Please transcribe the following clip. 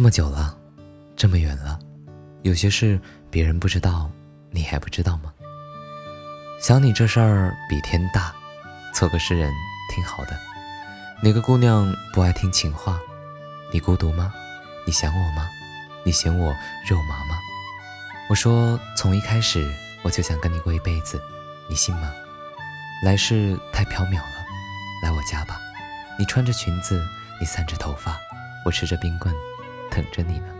这么久了，这么远了，有些事别人不知道，你还不知道吗？想你这事儿比天大，做个诗人挺好的。哪个姑娘不爱听情话？你孤独吗？你想我吗？你嫌我肉麻吗？我说从一开始我就想跟你过一辈子，你信吗？来世太缥缈了，来我家吧。你穿着裙子，你散着头发，我吃着冰棍，等着你呢。